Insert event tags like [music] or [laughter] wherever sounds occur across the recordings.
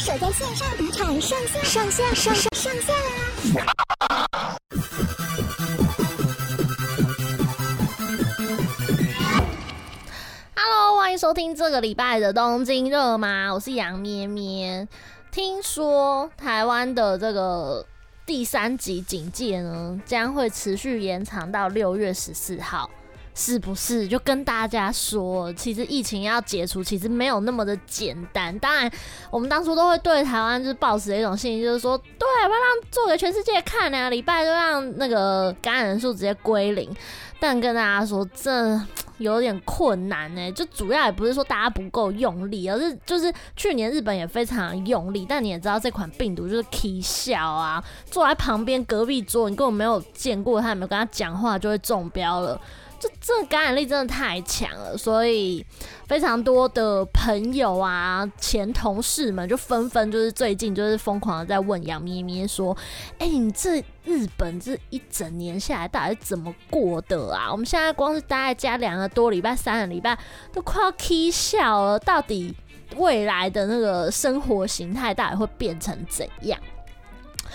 守在线上赌场上线上线上上上线啦！Hello，欢迎收听这个礼拜的东京热吗？我是杨咩咩。听说台湾的这个第三级警戒呢，将会持续延长到六月十四号。是不是就跟大家说，其实疫情要解除，其实没有那么的简单。当然，我们当初都会对台湾就是抱持一种信心，就是说，对，要让做给全世界看啊，礼拜就让那个感染人数直接归零。但跟大家说，这有点困难呢。就主要也不是说大家不够用力，而是就是去年日本也非常用力。但你也知道，这款病毒就是 K 笑啊，坐在旁边隔壁桌，你根本没有见过他，也没有跟他讲话，就会中标了。这这感染力真的太强了，所以非常多的朋友啊、前同事们就纷纷就是最近就是疯狂的在问杨咩咩说：“哎、你这日本这一整年下来到底是怎么过的啊？我们现在光是待在家两个多礼拜、三个礼拜都快要起笑了，到底未来的那个生活形态到底会变成怎样？”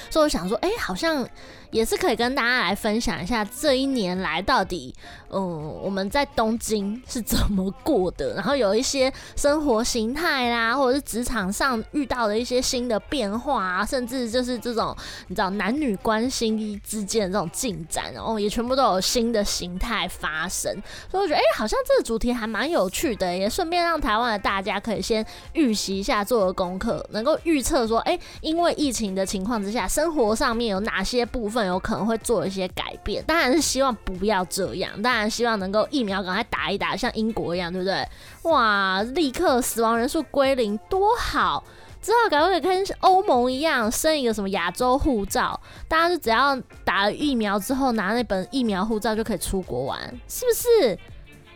所以我想说，哎、好像。也是可以跟大家来分享一下这一年来到底，嗯，我们在东京是怎么过的，然后有一些生活形态啦，或者是职场上遇到的一些新的变化啊，甚至就是这种你知道男女关系之间的这种进展，然后也全部都有新的形态发生，所以我觉得哎、好像这个主题还蛮有趣的，也顺便让台湾的大家可以先预习一下做的功课，能够预测说，哎、因为疫情的情况之下，生活上面有哪些部分。有可能会做一些改变，当然是希望不要这样，当然希望能够疫苗赶快打一打，像英国一样，对不对？哇，立刻死亡人数归零，多好！之后赶快跟欧盟一样，生一个什么亚洲护照，大家就只要打了疫苗之后，拿那本疫苗护照就可以出国玩，是不是？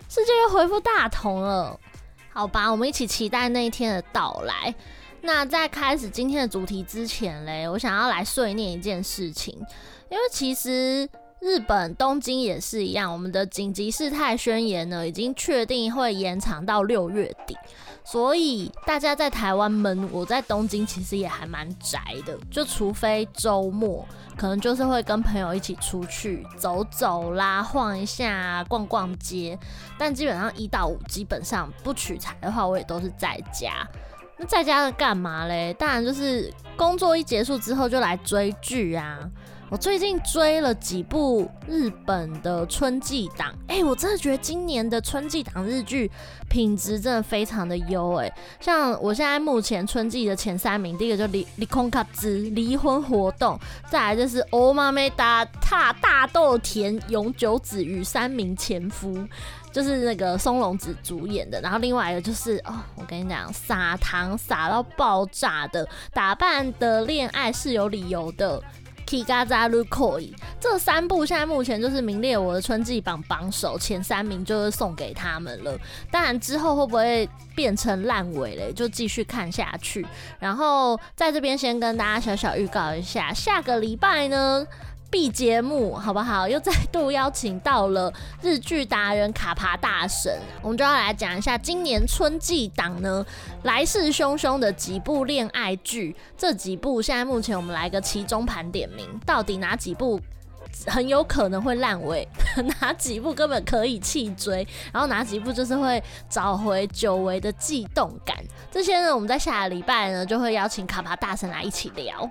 世界又恢复大同了，好吧，我们一起期待那一天的到来。那在开始今天的主题之前嘞，我想要来碎念一件事情，因为其实日本东京也是一样，我们的紧急事态宣言呢已经确定会延长到六月底，所以大家在台湾闷，我在东京其实也还蛮宅的，就除非周末可能就是会跟朋友一起出去走走啦，晃一下，逛逛街，但基本上一到五基本上不取材的话，我也都是在家。那在家干嘛嘞？当然就是工作一结束之后就来追剧啊！我最近追了几部日本的春季档，哎、我真的觉得今年的春季档日剧品质真的非常的优哎。像我现在目前春季的前三名，第一个就离离婚卡兹离婚活动，再来就是欧妈妹达踏大豆田永久子与三名前夫。就是那个松隆子主演的，然后另外一个就是哦，我跟你讲，撒糖撒到爆炸的，打扮的恋爱是有理由的。Kigazaru Koi 这三部现在目前就是名列我的春季榜榜首，前三名就是送给他们了。当然之后会不会变成烂尾嘞，就继续看下去。然后在这边先跟大家小小预告一下，下个礼拜呢。B 节目好不好？又再度邀请到了日剧达人卡帕大神，我们就要来讲一下今年春季档呢来势汹汹的几部恋爱剧。这几部现在目前我们来个其中盘点名，到底哪几部 [laughs] 很有可能会烂尾，[laughs] 哪几部根本可以弃追，然后哪几部就是会找回久违的悸动感。这些呢，我们在下个礼拜呢就会邀请卡帕大神来一起聊。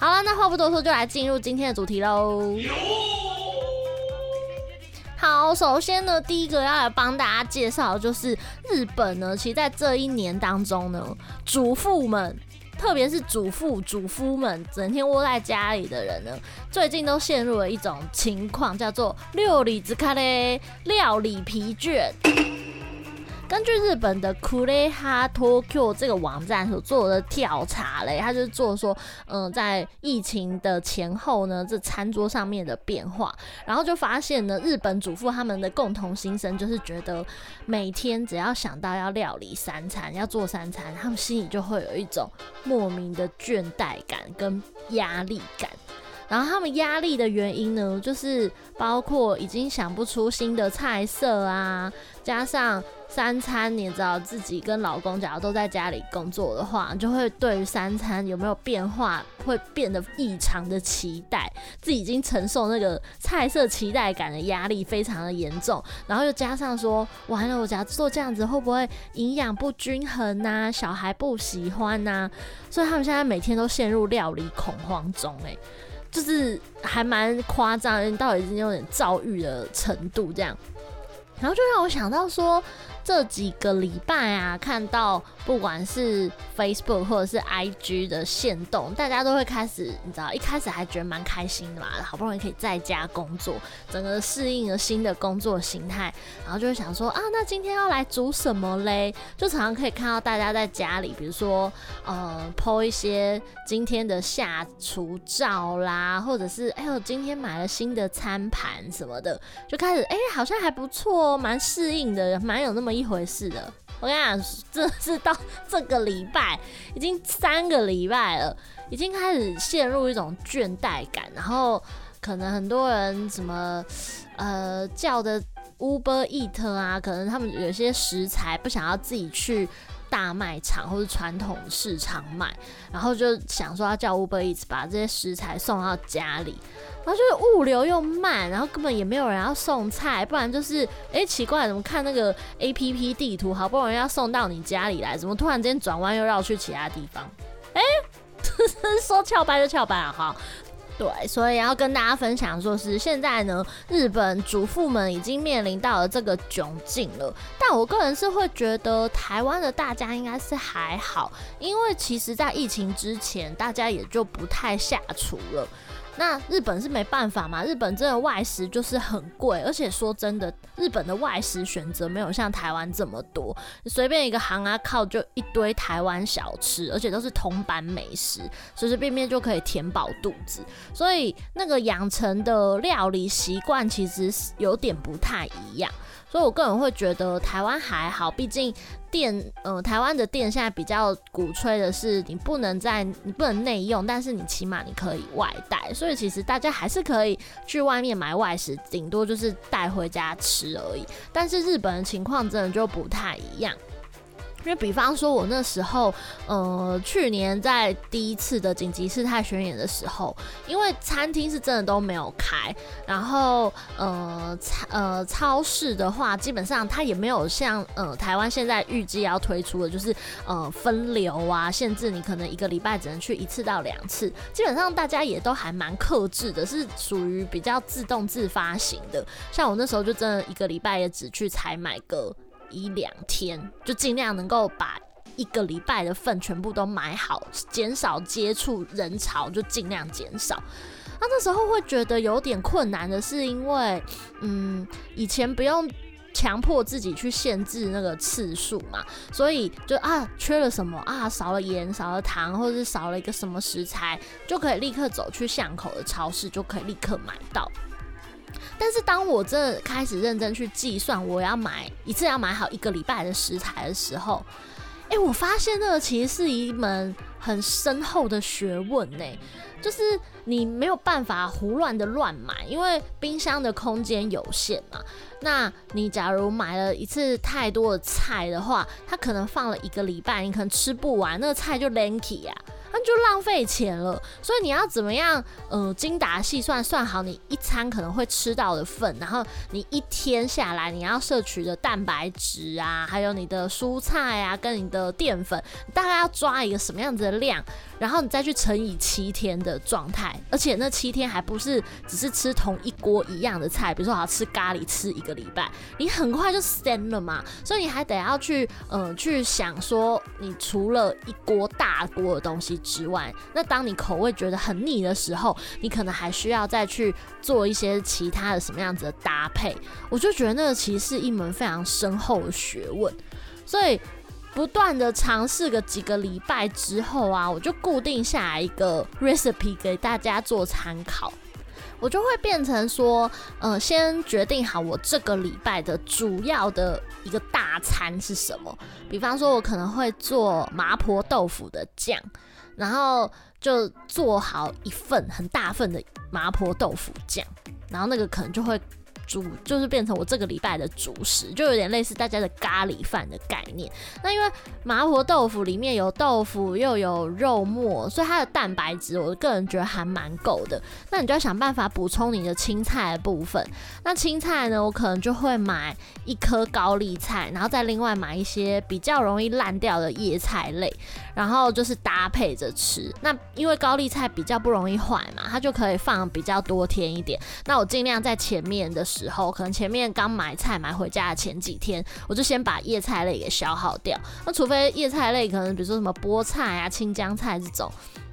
好了，那话不多说，就来进入今天的主题喽。好，首先呢，第一个要来帮大家介绍就是日本呢，其实在这一年当中呢，主妇们，特别是主妇、主夫们，整天窝在家里的人呢，最近都陷入了一种情况，叫做料理疲れ，料理疲倦。根据日本的 Kureha Tokyo 这个网站所做的调查嘞，他就做说，嗯，在疫情的前后呢，这餐桌上面的变化，然后就发现呢，日本主妇他们的共同心声就是觉得，每天只要想到要料理三餐，要做三餐，他们心里就会有一种莫名的倦怠感跟压力感。然后他们压力的原因呢，就是包括已经想不出新的菜色啊，加上三餐你也知道自己跟老公假如都在家里工作的话，就会对于三餐有没有变化会变得异常的期待，自己已经承受那个菜色期待感的压力非常的严重，然后又加上说完了，我假如做这样子会不会营养不均衡呐、小孩不喜欢呐、所以他们现在每天都陷入料理恐慌中、欸，哎，就是还蛮夸张，到已经有点躁郁的程度这样，然后就让我想到说。这几个礼拜啊，看到不管是 Facebook 或者是 IG 的限动，大家都会开始，你知道，一开始还觉得蛮开心的嘛，好不容易可以在家工作，整个适应了新的工作形态，然后就会想说啊，那今天要来煮什么嘞？就常常可以看到大家在家里，比如说呃，po 一些今天的下厨照啦，或者是哎呦，今天买了新的餐盘什么的，就开始哎，好像还不错哦，蛮适应的，蛮有那么一回事的，我跟你讲，这是到这个礼拜已经三个礼拜了，已经开始陷入一种倦怠感，然后可能很多人什么呃叫的 Uber Eat 啊，可能他们有些食材不想要自己去大卖场或者传统市场买，然后就想说要叫 Uber Eats 把这些食材送到家里。然后就是物流又慢，然后根本也没有人要送菜，不然就是哎、奇怪，怎么看那个 A P P 地图，好不容易要送到你家里来，怎么突然间转弯又绕去其他地方？哎、欸，[laughs] 说翘班就翘班啊！哈，对，所以要跟大家分享，说是现在呢，日本主妇们已经面临到了这个窘境了。但我个人是会觉得，台湾的大家应该是还好，因为其实在疫情之前，大家也就不太下厨了。那日本是没办法嘛？日本真的外食就是很贵，而且说真的，日本的外食选择没有像台湾这么多，随便一个行啊靠就一堆台湾小吃，而且都是铜板美食，随随便便就可以填饱肚子，所以那个养成的料理习惯其实有点不太一样。所以，我个人会觉得台湾还好，毕竟店，呃，台湾的店现在比较鼓吹的是你不能在，你不能内用，但是你起码你可以外带。所以，其实大家还是可以去外面买外食，顶多就是带回家吃而已。但是日本的情况真的就不太一样。因为比方说，我那时候，呃，去年在第一次的紧急事态宣言的时候，因为餐厅是真的都没有开，然后，呃，超呃超市的话，基本上它也没有像，呃，台湾现在预计要推出的，就是，呃，分流啊，限制你可能一个礼拜只能去一次到两次，基本上大家也都还蛮克制的，是属于比较自动自发型的。像我那时候就真的一个礼拜也只去采买个。一两天就尽量能够把一个礼拜的份全部都买好，减少接触人潮，就尽量减少。那那时候会觉得有点困难的是，因为嗯，以前不用强迫自己去限制那个次数嘛，所以就啊缺了什么啊，少了盐、少了糖，或者是少了一个什么食材，就可以立刻走去巷口的超市，就可以立刻买到。但是当我真的开始认真去计算，我要买一次要买好一个礼拜的食材的时候，哎、我发现那个其实是一门很深厚的学问呢。就是你没有办法胡乱的乱买，因为冰箱的空间有限嘛。那你假如买了一次太多的菜的话，它可能放了一个礼拜，你可能吃不完，那个菜就 lanky 呀。那就浪费钱了，所以你要怎么样？呃，精打细算，算好你一餐可能会吃到的份，然后你一天下来你要摄取的蛋白质啊，还有你的蔬菜啊，跟你的淀粉，大概要抓一个什么样子的量，然后你再去乘以七天的状态，而且那七天还不是只是吃同一锅一样的菜，比如说我要吃咖喱吃一个礼拜，你很快就咸了嘛，所以你还得要去呃去想说，你除了一锅大锅的东西。之外，那当你口味觉得很腻的时候，你可能还需要再去做一些其他的什么样子的搭配。我就觉得那个其实是一门非常深厚的学问，所以不断的尝试个几个礼拜之后啊，我就固定下来一个 recipe 给大家做参考。我就会变成说，呃，先决定好我这个礼拜的主要的一个大餐是什么。比方说，我可能会做麻婆豆腐的酱。然后就做好一份很大份的麻婆豆腐酱，然后那个可能就会主就是变成我这个礼拜的主食，就有点类似大家的咖喱饭的概念。那因为麻婆豆腐里面有豆腐又有肉末，所以它的蛋白质，我个人觉得还蛮够的。那你就要想办法补充你的青菜的部分。那青菜呢，我可能就会买一颗高丽菜，然后再另外买一些比较容易烂掉的叶菜类，然后就是搭配着吃。那因为高丽菜比较不容易坏嘛，它就可以放比较多天一点。那我尽量在前面的时候，可能前面刚买菜买回家的前几天，我就先把叶菜类给消耗掉。那除非叶菜类可能比如说什么菠菜啊、青江菜这种，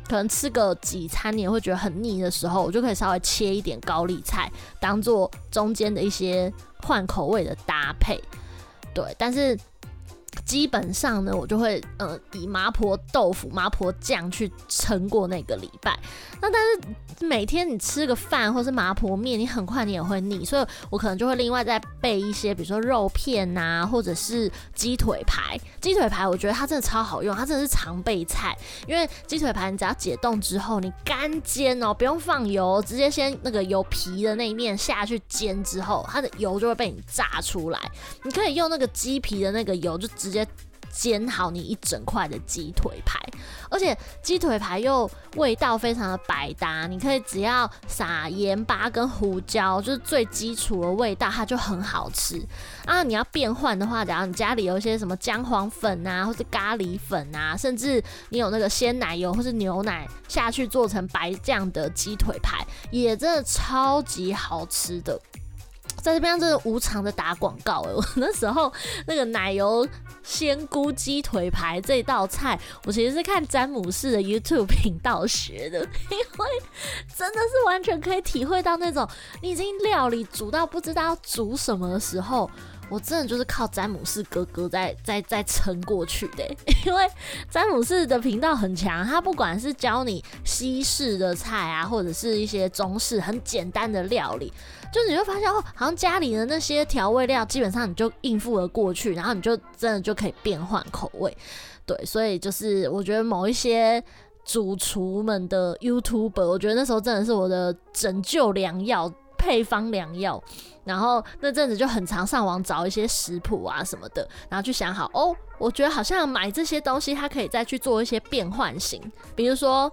可能吃个几餐你也会觉得很腻的时候，我就可以稍微切一点高丽菜，当做中间的一些换口味的搭配。对，但是。基本上呢，我就会呃以麻婆豆腐、麻婆酱去撑过那个礼拜。那但是每天你吃个饭或是麻婆面，你很快你也会腻，所以我可能就会另外再备一些，比如说肉片呐、或者是鸡腿排。鸡腿排我觉得它真的超好用，它真的是常备菜。因为鸡腿排你只要解冻之后，你干煎哦，不用放油，直接先那个有皮的那一面下去煎之后，它的油就会被你炸出来。你可以用那个鸡皮的那个油就。直接煎好你一整块的鸡腿排，而且鸡腿排又味道非常的百搭，你可以只要撒盐巴跟胡椒，就是最基础的味道，它就很好吃啊。你要变换的话，假如你家里有一些什么姜黄粉啊，或是咖喱粉啊，甚至你有那个鲜奶油或是牛奶下去做成白酱的鸡腿排，也真的超级好吃的。在这边真的无偿的打广告哎！[laughs] 我那时候那个奶油鲜菇鸡腿排这道菜，我其实是看詹姆士的 YouTube 频道学的，[laughs] 因为真的是完全可以体会到那种你已经料理煮到不知道要煮什么的时候。我真的就是靠詹姆士哥哥在在在撑过去的，[laughs] 因为詹姆士的频道很强，他不管是教你西式的菜啊，或者是一些中式很简单的料理，就你会发现哦，好像家里的那些调味料基本上你就应付了过去，然后你就真的就可以变换口味，对，所以就是我觉得某一些主厨们的 YouTuber，我觉得那时候真的是我的拯救良药。配方良药，然后那阵子就很常上网找一些食谱啊什么的，然后去想好哦，我觉得好像买这些东西，它可以再去做一些变换型，比如说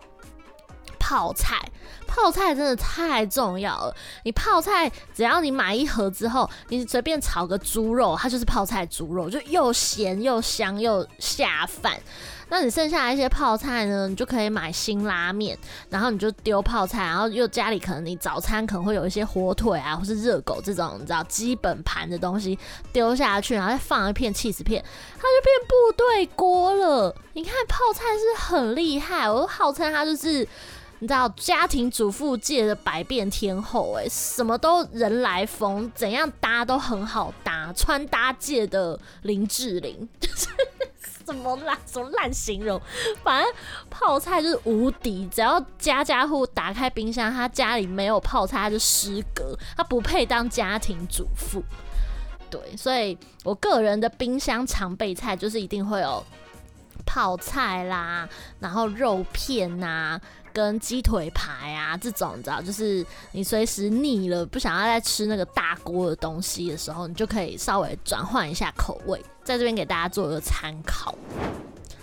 泡菜，泡菜真的太重要了。你泡菜，只要你买一盒之后，你随便炒个猪肉，它就是泡菜猪肉，就又咸又香又下饭。那你剩下一些泡菜呢？你就可以买辛拉面，然后你就丢泡菜，然后又家里可能你早餐可能会有一些火腿啊，或是热狗这种你知道基本盘的东西丢下去，然后再放一片起司片，它就变部队锅了。你看泡菜是很厉害，我号称它就是你知道家庭主妇界的百变天后，哎，什么都人来疯，怎样搭都很好搭，穿搭界的林志玲。[laughs] 什么烂？什么烂形容？反正泡菜就是无敌，只要家家户打开冰箱，他家里没有泡菜，他就失格，他不配当家庭主妇。对，所以我个人的冰箱常备菜就是一定会有泡菜啦，然后肉片呐、跟鸡腿排啊这种，你知道，就是你随时腻了不想要再吃那个大锅的东西的时候，你就可以稍微转换一下口味。在这边给大家做一个参考。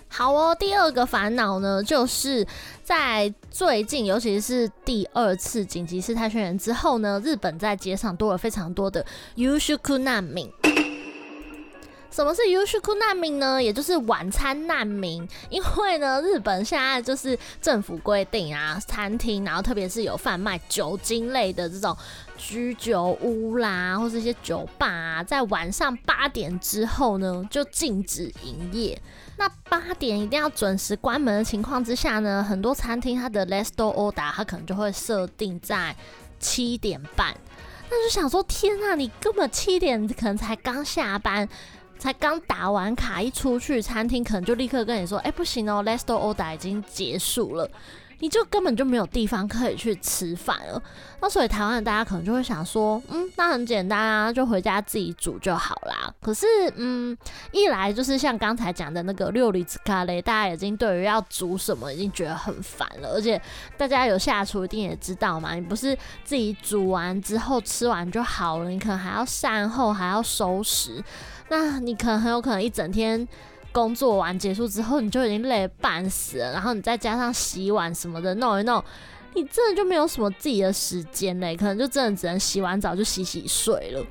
好哦，第二个烦恼呢，就是在最近，尤其是第二次紧急事态宣言之后呢，日本在街上多了非常多的夕食难民。什么是夕食难民呢？也就是晚餐难民。因为呢，日本现在就是政府规定啊，餐厅，然后特别是有贩卖酒精类的这种居酒屋啦，或是一些酒吧，在晚上八点之后呢，就禁止营业。那八点一定要准时关门的情况之下呢，很多餐厅它的 last order 它可能就会设定在七点半。那就想说，天啊，你根本七点可能才刚下班。才刚打完卡，一出去餐厅可能就立刻跟你说：“哎、不行哦，last order 已经结束了。”你就根本就没有地方可以去吃饭了。那所以台湾的大家可能就会想说，嗯，那很简单啊，就回家自己煮就好啦。可是，嗯，一来就是像刚才讲的那个料理之咖喱，大家已经对于要煮什么已经觉得很烦了，而且大家有下厨一定也知道嘛，你不是自己煮完之后吃完就好了，你可能还要善后，还要收拾，那你可能很有可能一整天。工作完结束之后，你就已经累半死了，然后你再加上洗碗什么的弄一弄，你真的就没有什么自己的时间嘞，可能就真的只能洗完澡就洗洗睡了。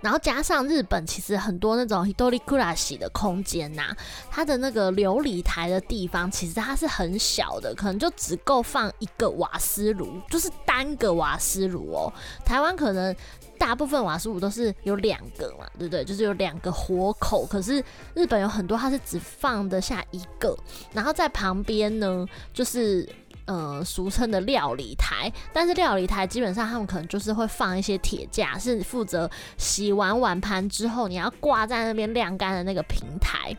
然后加上日本其实很多那种 hitori kurashi 的空间呐、它的那个琉璃台的地方其实它是很小的，可能就只够放一个瓦斯炉，就是单个瓦斯炉哦。台湾可能。大部分瓦斯炉都是有两个嘛，对不对？就是有两个火口。可是日本有很多，它是只放得下一个。然后在旁边呢，就是呃俗称的料理台。但是料理台基本上他们可能就是会放一些铁架，是负责洗完碗盘之后你要挂在那边晾干的那个平台。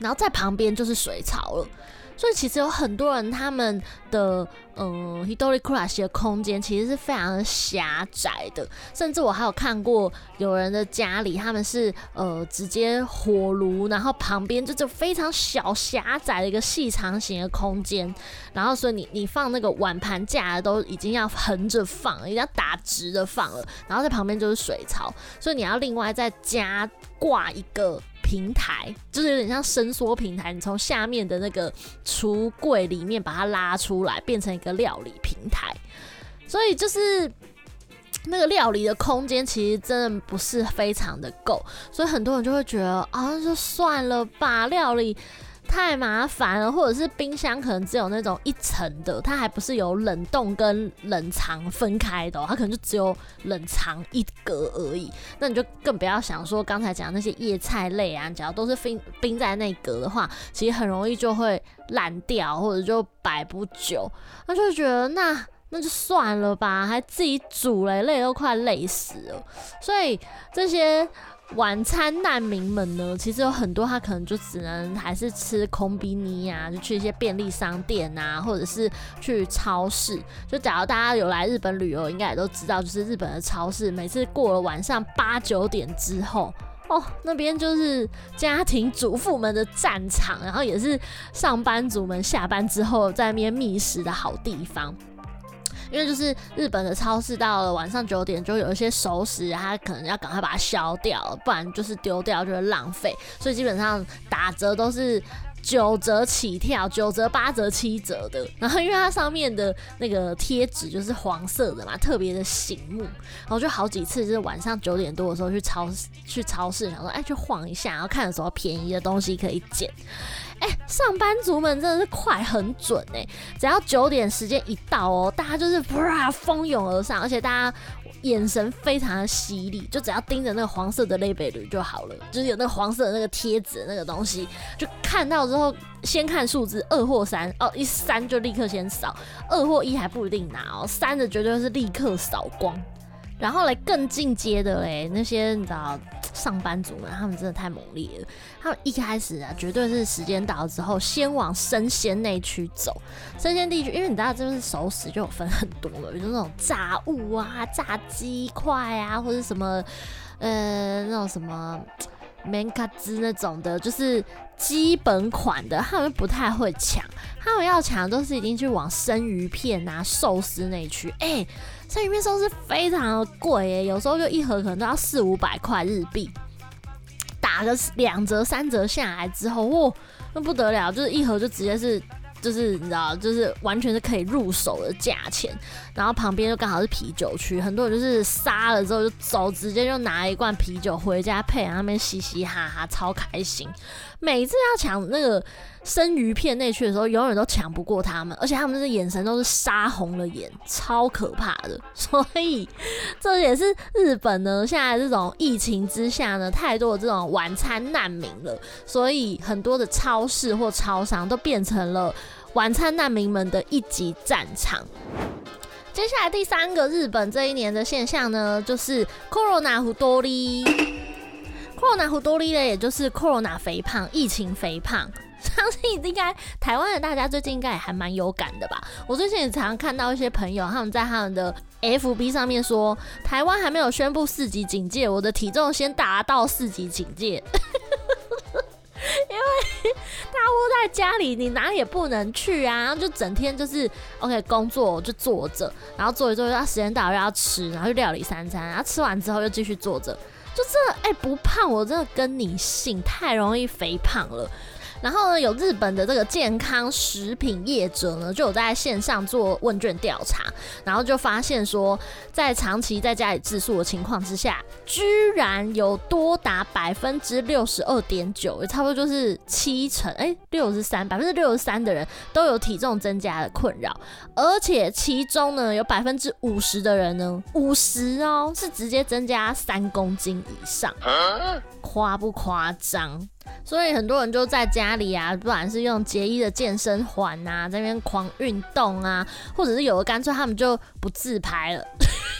然后在旁边就是水槽了。所以其实有很多人他们的嗯 hitori kurashi 的空间其实是非常狭窄的，甚至我还有看过有人的家里他们是呃直接火炉，然后旁边就就非常小狭窄的一个细长型的空间，然后所以你你放那个碗盘架都已经要横着放，已经要打直的放了，然后在旁边就是水槽，所以你要另外再加挂一个。平台就是有点像伸缩平台，你从下面的那个橱柜里面把它拉出来，变成一个料理平台。所以就是那个料理的空间其实真的不是非常的够，所以很多人就会觉得啊，就算了吧，料理。太麻烦了，或者是冰箱可能只有那种一层的，它还不是有冷冻跟冷藏分开的，它可能就只有冷藏一格而已。那你就更不要想说刚才讲那些叶菜类啊，只要都是冰冰在那格的话，其实很容易就会烂掉，或者就摆不久。那就觉得那那就算了吧，还自己煮嘞，累都快累死了。所以这些。晚餐难民们呢，其实有很多他可能就只能还是吃コンビニ啊，就去一些便利商店啊，或者是去超市。就假如大家有来日本旅游，应该也都知道，就是日本的超市，每次过了晚上八九点之后，哦，那边就是家庭主妇们的战场，然后也是上班族们下班之后在那边觅食的好地方。 因为就是日本的超市到了晚上九点，就有一些熟食，它可能要赶快把它消掉，不然就是丢掉就会浪费，所以基本上打折都是九折起跳，九折、八折、七折的。然后因为它上面的那个贴纸就是黄色的嘛，特别的醒目。然后就好几次就是晚上九点多的时候去超市，去超市想说，哎，去晃一下，然后看有什么便宜的东西可以捡。哎、上班族们真的是快很准哎、只要九点时间一到哦，大家就是哇蜂拥而上，而且大家眼神非常的犀利，就只要盯着那个黄色的类别驴就好了，就是有那个黄色的那个贴纸那个东西，就看到之后先看数字二或三哦，一三就立刻先扫，二或一还不一定拿哦，三的绝对是立刻扫光。然后来更进阶的嘞，那些你知道上班族们，他们真的太猛烈了。他们一开始啊，绝对是时间到了之后，先往生鲜那区走。生鲜地区，因为你知道，就是熟食就有分很多了，比如那种炸物啊、炸鸡块啊，或者什么呃那种什么面卡兹那种的，就是基本款的，他们不太会抢。他们要抢都是已经去往生鱼片啊、寿司那区，哎、欸。生鱼片寿司非常的贵耶，有时候就一盒可能都要四五百块日币，打个两折三折下来之后，哇，那不得了，就是一盒就直接是。就是你知道，就是完全是可以入手的价钱，然后旁边就刚好是啤酒区，很多人就是杀了之后就走，直接就拿一罐啤酒回家配，然后那边嘻嘻哈哈，超开心。每次要抢那个生鱼片那区的时候，永远都抢不过他们，而且他们这眼神都是杀红了眼，超可怕的。所以这也是日本呢，现在这种疫情之下呢，太多的这种晚餐难民了，所以很多的超市或超商都变成了。晚餐难民们的一级战场。接下来第三个日本这一年的现象呢，就是 Corona 太多。Corona 虎多利呢，也就是 Corona 肥胖，疫情肥胖。相信应该台湾的大家最近应该也还蛮有感的吧？我最近也常看到一些朋友他们在他们的 FB 上面说，台湾还没有宣布四级警戒，我的体重先达到四级警戒。[laughs] 因为大窝在家里，你哪里也不能去啊，然后就整天就是 OK 工作就坐着，然后坐一坐，到时间到又要吃，然后就料理三餐，然后吃完之后又继续坐着，就这哎、不胖，我真的跟你姓，太容易肥胖了。然后呢，有日本的这个健康食品业者呢，就有在线上做问卷调查，然后就发现说，在长期在家里自宿的情况之下，居然有多达百分之六十二点九，也差不多就是七成，哎，六十三，百分之六十三的人都有体重增加的困扰，而且其中呢，有百分之五十的人呢，五十哦，是直接增加三公斤以上，夸不夸张？所以很多人就在家里啊，不管是用洁衣的健身环啊，在那边狂运动啊，或者是有的干脆他们就不自拍了。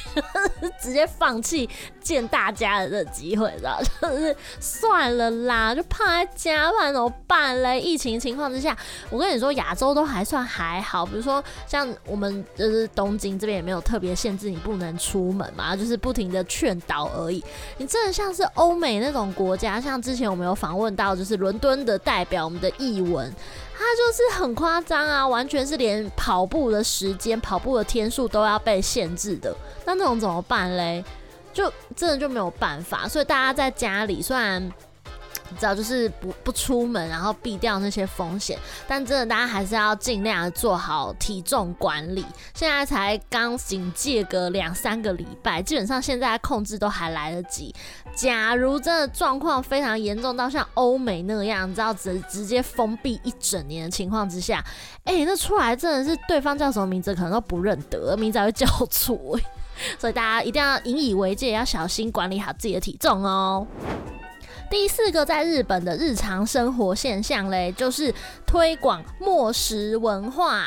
[laughs] 直接放弃见大家的这机会，知道？[laughs] 就是算了啦，就胖在家，不然怎么办嘞？疫情情况之下，我跟你说，亚洲都还算还好，比如说像我们就是东京这边也没有特别限制你不能出门嘛，就是不停的劝导而已。你真的像是欧美那种国家，像之前我们有访问到，就是伦敦的代表，我们的译文。他就是很夸张啊，完全是连跑步的时间、跑步的天数都要被限制的。那那种怎么办嘞？就真的就没有办法。所以大家在家里，虽然。你知道，就是不不出门，然后避掉那些风险。但真的，大家还是要尽量做好体重管理。现在才刚警戒个两三个礼拜，基本上现在控制都还来得及。假如真的状况非常严重到像欧美那样，你知道直直接封闭一整年的情况之下，哎、那出来真的是对方叫什么名字可能都不认得，名字还会叫错。[laughs] 所以大家一定要引以为戒，要小心管理好自己的体重哦。第四个在日本的日常生活现象嘞，就是推广末食文化。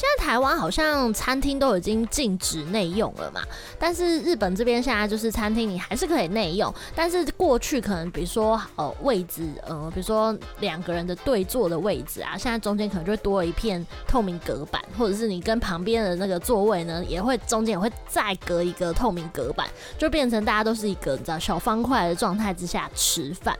现在台湾好像餐厅都已经禁止内用了嘛，但是日本这边现在就是餐厅你还是可以内用，但是过去可能比如说呃位置呃比如说两个人的对坐的位置啊，现在中间可能就会多了一片透明隔板，或者是你跟旁边的那个座位呢也会中间也会再隔一个透明隔板，就变成大家都是一个你知道小方块的状态之下吃饭。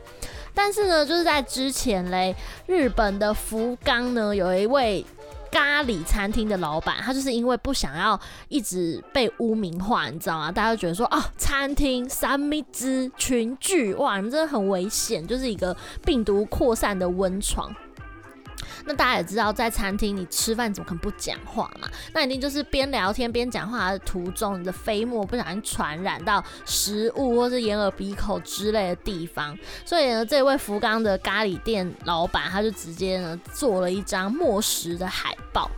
但是呢，就是在之前嘞，日本的福冈呢有一位。咖喱餐厅的老板，他就是因为不想要一直被污名化，你知道吗？大家都觉得说，哦，餐厅三密之群聚，哇，你真的很危险，就是一个病毒扩散的温床。那大家也知道，在餐厅你吃饭怎么可能不讲话嘛？那一定就是边聊天边讲话的途中，你的飞沫不小心传染到食物或是眼耳鼻口之类的地方。所以呢，这位福冈的咖喱店老板，他就直接呢做了一张墨食的海报。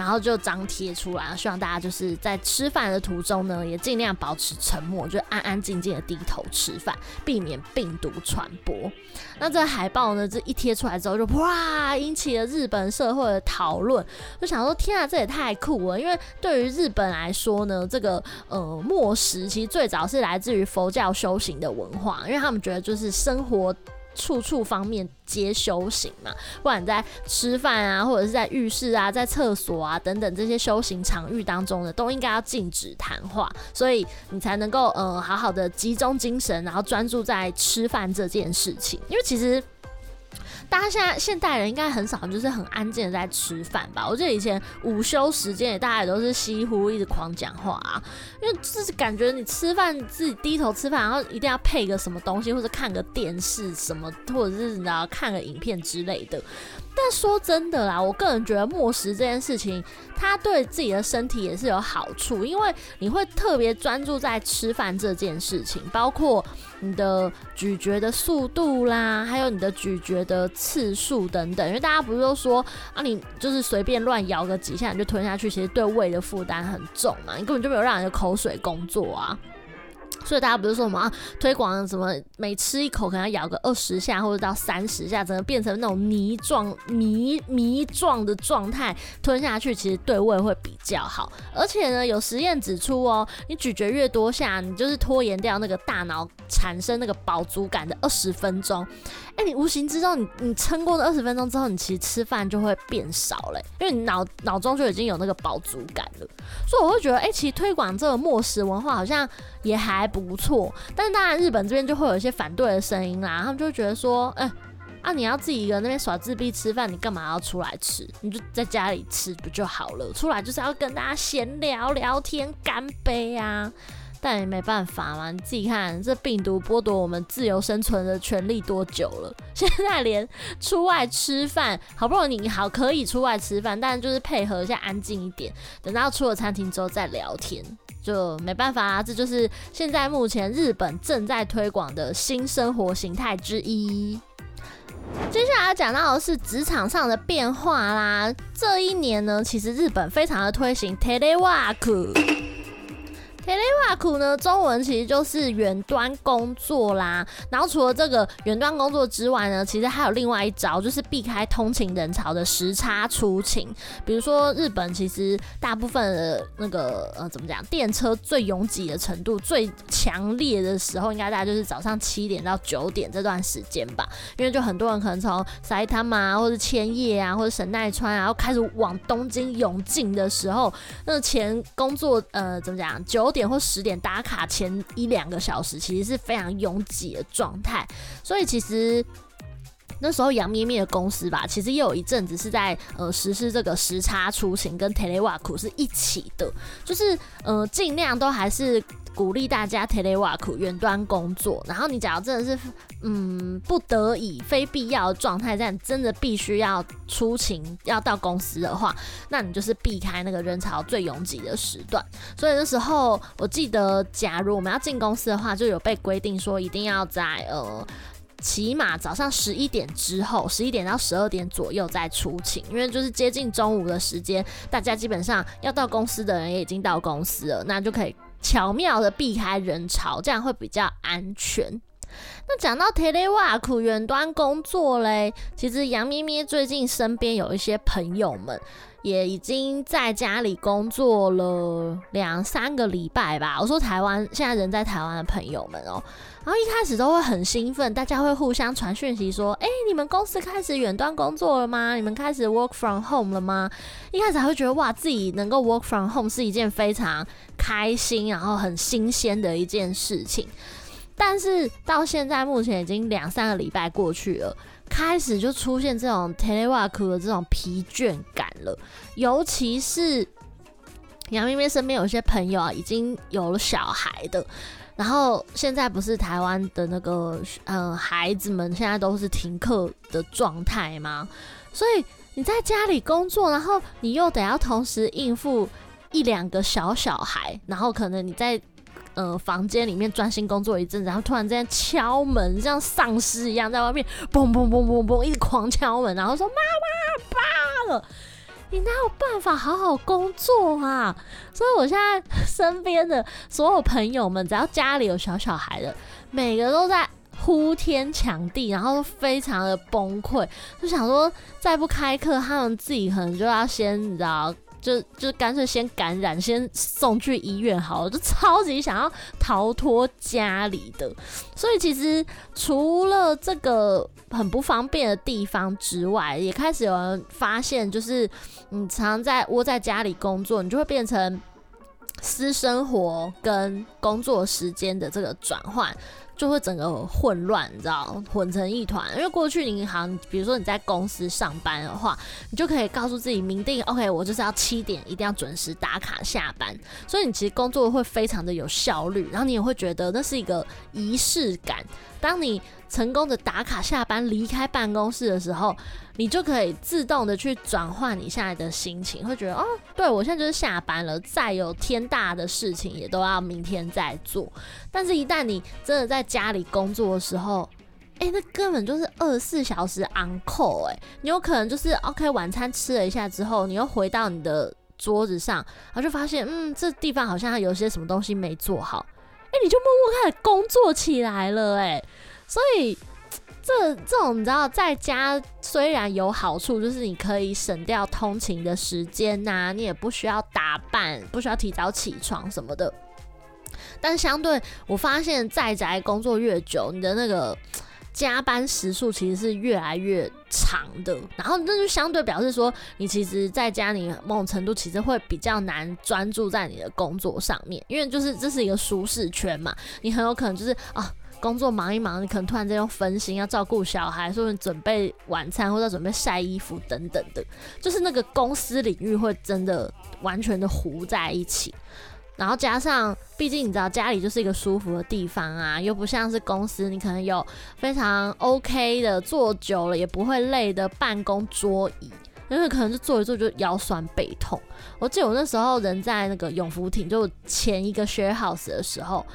然后就张贴出来，希望大家就是在吃饭的途中呢，也尽量保持沉默，就安安静静的低头吃饭，避免病毒传播。那这海报呢，这一贴出来之后，就哇，引起了日本社会的讨论。就想说，天啊，这也太酷了！因为对于日本来说呢，这个呃默食其实最早是来自于佛教修行的文化，因为他们觉得就是生活。处处方面皆修行嘛，不管在吃饭啊，或者是在浴室啊，在厕所啊等等这些修行场域当中呢，都应该要禁止谈话，所以你才能够呃好好的集中精神，然后专注在吃饭这件事情，因为其实。大家现在现代人应该很少，就是很安静的在吃饭吧？我记得以前午休时间也大家也都是西呼一直狂讲话，因为就是感觉你吃饭自己低头吃饭，然后一定要配个什么东西，或者看个电视什么，或者是你知道看个影片之类的。但说真的啦，我个人觉得默食这件事情，它对自己的身体也是有好处，因为你会特别专注在吃饭这件事情，包括你的咀嚼的速度啦，还有你的咀嚼的次数等等。因为大家不是都说啊，你就是随便乱咬个几下你就吞下去，其实对胃的负担很重嘛，你根本就没有让你的口水工作啊。所以大家不是说什么啊，推广什么每吃一口可能要咬个二十下或者到三十下，整个变成那种泥状、泥泥状的状态吞下去，其实对胃会比较好。而且呢，有实验指出哦，你咀嚼越多下，你就是拖延掉那个大脑产生那个饱足感的二十分钟。哎、你无形之中，你你撑过了二十分钟之后，你其实吃饭就会变少嘞，因为你脑脑中就已经有那个饱足感了。所以我会觉得，哎、其实推广这个末食文化好像也还不错。但是当然，日本这边就会有一些反对的声音啦，他们就会觉得说，哎、啊，你要自己一个人那边耍自闭吃饭，你干嘛要出来吃？你就在家里吃不就好了？出来就是要跟大家闲聊聊天、干杯啊。但也没办法嘛，你自己看，这病毒剥夺我们自由生存的权利多久了？[laughs] 现在连出外吃饭，好不容易你好可以出外吃饭，但就是配合一下，安静一点，等到出了餐厅之后再聊天，就没办法啦。这就是现在目前日本正在推广的新生活形态之一。接下来要讲到的是职场上的变化啦。这一年呢，其实日本非常的推行 telework。Telework 呢，中文其实就是远端工作啦。然后除了这个远端工作之外呢，其实还有另外一招，就是避开通勤人潮的时差出勤。比如说日本，其实大部分的那个呃，怎么讲，电车最拥挤的程度最强烈的时候，应该大概就是早上七点到九点这段时间吧。因为就很多人可能从埼玉啊，或者千叶啊，或者神奈川啊，然后开始往东京涌进的时候，那前工作呃，怎么讲，九点。点或十点打卡前一两个小时，其实是非常拥挤的状态，所以其实那时候杨咩咩的公司吧，其实也有一阵子是在呃实施这个时差出行跟 telework 是一起的，就是呃尽量都还是。鼓励大家 telework 远端工作，然后你假如真的是嗯不得已、非必要的状态，但真的必须要出勤要到公司的话，那你就是避开那个人潮最拥挤的时段。所以那时候我记得，假如我们要进公司的话，就有被规定说一定要在呃起码早上十一点之后，十一点到十二点左右再出勤，因为就是接近中午的时间，大家基本上要到公司的人也已经到公司了，那就可以。巧妙的避开人潮，这样会比较安全。那讲到 telework 远端工作嘞，其实杨咩咩最近身边有一些朋友们也已经在家里工作了两三个礼拜吧。我说台湾现在人在台湾的朋友们哦、然后一开始都会很兴奋，大家会互相传讯息说：“哎、你们公司开始远端工作了吗？你们开始 work from home 了吗？”一开始还会觉得哇，自己能够 work from home 是一件非常开心，然后很新鲜的一件事情。但是到现在目前已经两三个礼拜过去了，开始就出现这种 telework 的这种疲倦感了。尤其是杨咩咩身边有些朋友啊，已经有了小孩的，然后现在不是台湾的那个嗯、孩子们现在都是停课的状态吗？所以你在家里工作，然后你又得要同时应付一两个小小孩，然后可能你在。呃，房间里面专心工作一阵，然后突然之间敲门，像丧尸一样在外面嘣嘣嘣嘣嘣一直狂敲门，然后说妈妈爸了，你哪有办法好好工作啊？所以我现在身边的所有朋友们，只要家里有小小孩的，每个都在呼天抢地，然后非常的崩溃，就想说再不开课，他们自己可能就要先你知道。就就干脆先感染，先送去医院好了，就超级想要逃脱家里的。所以其实除了这个很不方便的地方之外，也开始有人发现，就是你常常在窝在家里工作，你就会变成私生活跟工作时间的这个转换。就会整个混乱，你知道，混成一团。因为过去银行，比如说你在公司上班的话，你就可以告诉自己明定，OK，我就是要七点一定要准时打卡下班。所以你其实工作会非常的有效率，然后你也会觉得那是一个仪式感。当你成功的打卡下班，离开办公室的时候，你就可以自动的去转换你现在的心情，会觉得哦，对，我现在就是下班了，再有天大的事情也都要明天再做。但是，一旦你真的在家里工作的时候，哎、那根本就是二十四小时 on call，哎，你有可能就是 OK，晚餐吃了一下之后，你又回到你的桌子上，然后就发现，嗯，这地方好像有些什么东西没做好。哎、你就默默开始工作起来了、欸，所以这这种你知道，在家虽然有好处，就是你可以省掉通勤的时间呐、你也不需要打扮，不需要提早起床什么的。但相对，我发现在宅工作越久，你的那个 [tsk] 加班时数其实是越来越长的。然后，那就相对表示说，你其实在家里某种程度其实会比较难专注在你的工作上面，因为就是这是一个舒适圈嘛。你很有可能就是啊，工作忙一忙，你可能突然间又分心，要照顾小孩，说你准备晚餐或者准备晒衣服等等的，就是那个公司领域会真的完全的糊在一起。然后加上，毕竟你知道家里就是一个舒服的地方啊，又不像是公司，你可能有非常 OK 的坐久了也不会累的办公桌椅，因为可能就坐一坐就腰酸背痛。我记得我那时候人在那个永福亭，就前一个 share house 的时候，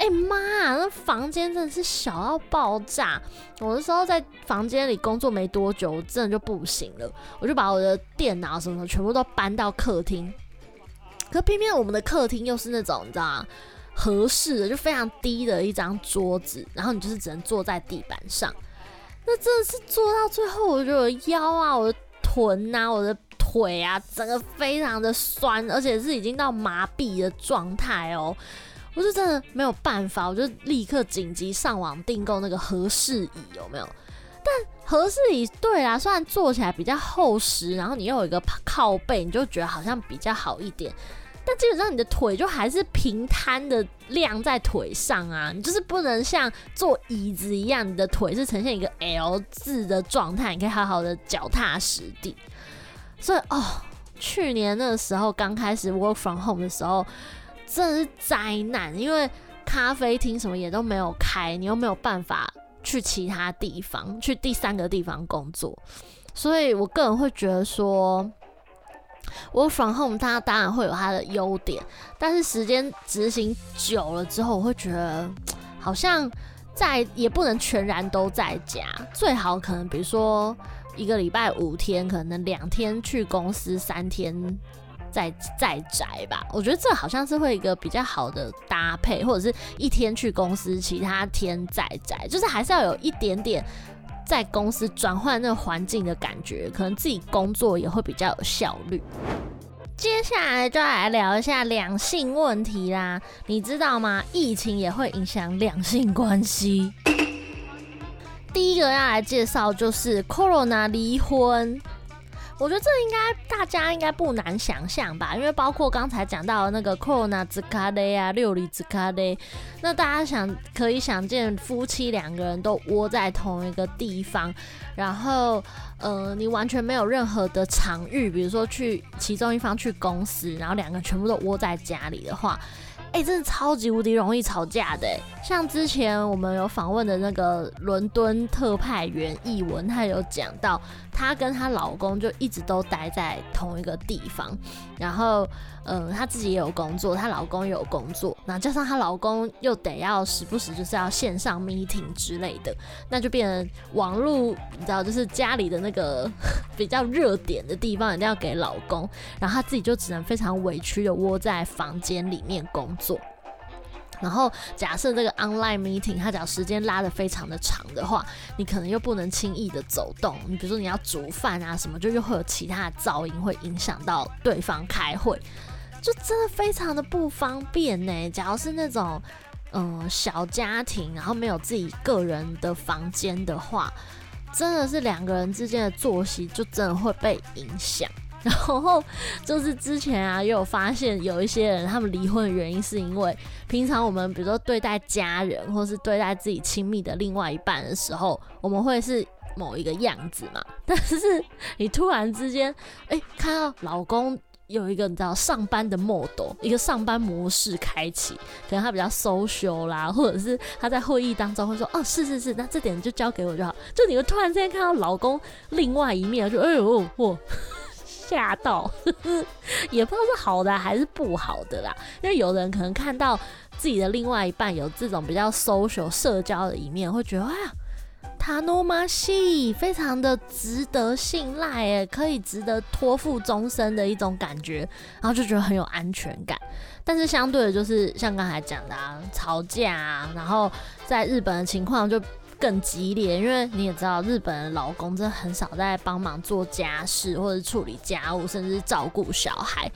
哎妈，那房间真的是小到爆炸。我那时候在房间里工作没多久，我真的就不行了，我就把我的电脑什么的全部都搬到客厅。可偏偏我们的客厅又是那种你知道吗？合适的，就非常低的一张桌子，然后你就是只能坐在地板上。那真的是坐到最后，我觉得我的腰啊、我的臀啊、我的腿啊，整个非常的酸，而且是已经到麻痹的状态哦。我就真的没有办法，我就立刻紧急上网订购那个合适椅，有没有？但合适椅对啦，虽然坐起来比较厚实，然后你又有一个靠背，你就觉得好像比较好一点。但基本上你的腿就还是平摊的晾在腿上啊，你就是不能像坐椅子一样，你的腿是呈现一个 L 字的状态，你可以好好的脚踏实地。所以哦，去年那个时候刚开始 work from home 的时候，真的是灾难，因为咖啡厅什么也都没有开，你又没有办法去其他地方，去第三个地方工作，所以我个人会觉得说。Work from home，它当然会有它的优点，但是时间执行久了之后，我会觉得好像在也不能全然都在家，最好可能比如说一个礼拜五天，可能两天去公司，三天在在宅吧。我觉得这好像是会一个比较好的搭配，或者是一天去公司，其他天在宅，就是还是要有一点点。在公司转换那个环境的感觉，可能自己工作也会比较有效率。接下来就来聊一下两性问题啦，你知道吗？疫情也会影响两性关系。第一个要来介绍就是 Corona 离婚。我觉得这应该大家应该不难想象吧，因为包括刚才讲到那个 Corona 子卡雷啊，六里子卡雷，那大家想可以想见，夫妻两个人都窝在同一个地方，然后呃，你完全没有任何的场域，比如说去其中一方去公司，然后两个人全部都窝在家里的话。哎、真的超级无敌容易吵架的。像之前我们有访问的那个伦敦特派员译文，他有讲到，她跟她老公就一直都待在同一个地方，然后。嗯，她自己也有工作，她老公也有工作，那加上她老公又得要时不时就是要线上 meeting 之类的，那就变成网络，你知道，就是家里的那个 [laughs] 比较热点的地方一定要给老公，然后她自己就只能非常委屈的窝在房间里面工作。然后假设这个 online meeting，它只要时间拉得非常的长的话，你可能又不能轻易的走动，你比如说你要煮饭啊什么，就又会有其他的噪音会影响到对方开会。就真的非常的不方便呢。假如是那种嗯小家庭，然后没有自己个人的房间的话，真的是两个人之间的作息就真的会被影响。然后就是之前啊，也有发现有一些人他们离婚的原因是因为平常我们比如说对待家人或是对待自己亲密的另外一半的时候，我们会是某一个样子嘛。但是 [laughs] 你突然之间哎看到老公。有一个你知道上班的 mode，一个上班模式开启，可能他比较 social 啦，或者是他在会议当中会说，哦，是是是，那这点就交给我就好。就你会突然之间看到老公另外一面，就哎呦我，[laughs] 吓到，[laughs] 也不知道是好的还是不好的啦。因为有人可能看到自己的另外一半有这种比较 social 社交的一面，会觉得哎呀。他塔诺玛西，非常的值得信赖，哎，可以值得托付终身的一种感觉，然后就觉得很有安全感。但是相对的，就是像刚才讲的啊，吵架啊，然后在日本的情况就更激烈，因为你也知道，日本的老公真很少在帮忙做家事或者处理家务，甚至照顾小孩。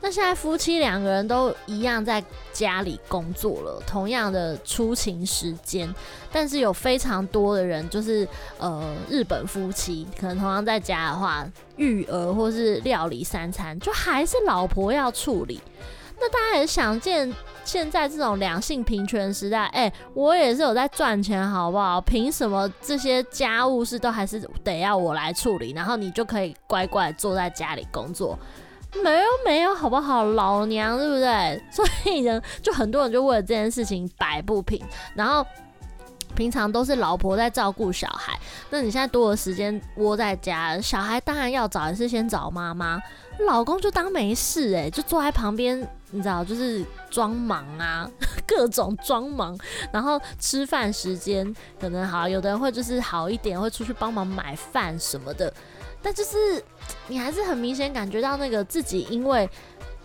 那现在夫妻两个人都一样在家里工作了，同样的出勤时间，但是有非常多的人，就是呃日本夫妻可能同样在家的话，育儿或是料理三餐，就还是老婆要处理。那大家也想见，现在这种两性平权时代，哎、我也是有在赚钱，好不好？凭什么这些家务事都还是得要我来处理，然后你就可以乖乖坐在家里工作？没有没有，好不好，老娘对不对？[laughs] 所以呢，就很多人就为了这件事情摆不平。然后平常都是老婆在照顾小孩，那你现在多的时间窝在家，小孩当然要找，还是先找妈妈，老公就当没事哎、就坐在旁边，你知道，就是装忙啊，[laughs] 各种装忙。然后吃饭时间可能好，有的人会就是好一点，会出去帮忙买饭什么的。但就是你还是很明显感觉到那个自己因为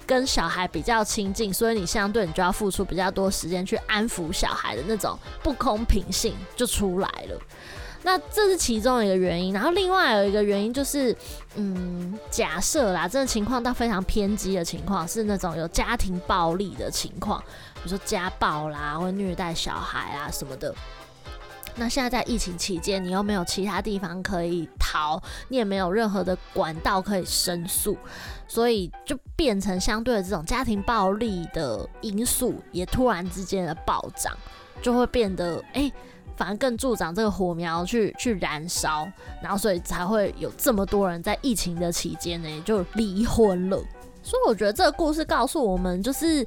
跟小孩比较亲近，所以你相对你就要付出比较多时间去安抚小孩的那种不公平性就出来了。那这是其中一个原因，然后另外有一个原因就是，嗯，假设啦，这个情况到非常偏激的情况是那种有家庭暴力的情况，比如说家暴啦，或虐待小孩啊什么的。那现在在疫情期间，你又没有其他地方可以逃，你也没有任何的管道可以申诉，所以就变成相对的这种家庭暴力的因素也突然之间的暴涨，就会变得哎、反而更助长这个火苗去去燃烧，然后所以才会有这么多人在疫情的期间呢就离婚了。所以我觉得这个故事告诉我们，就是。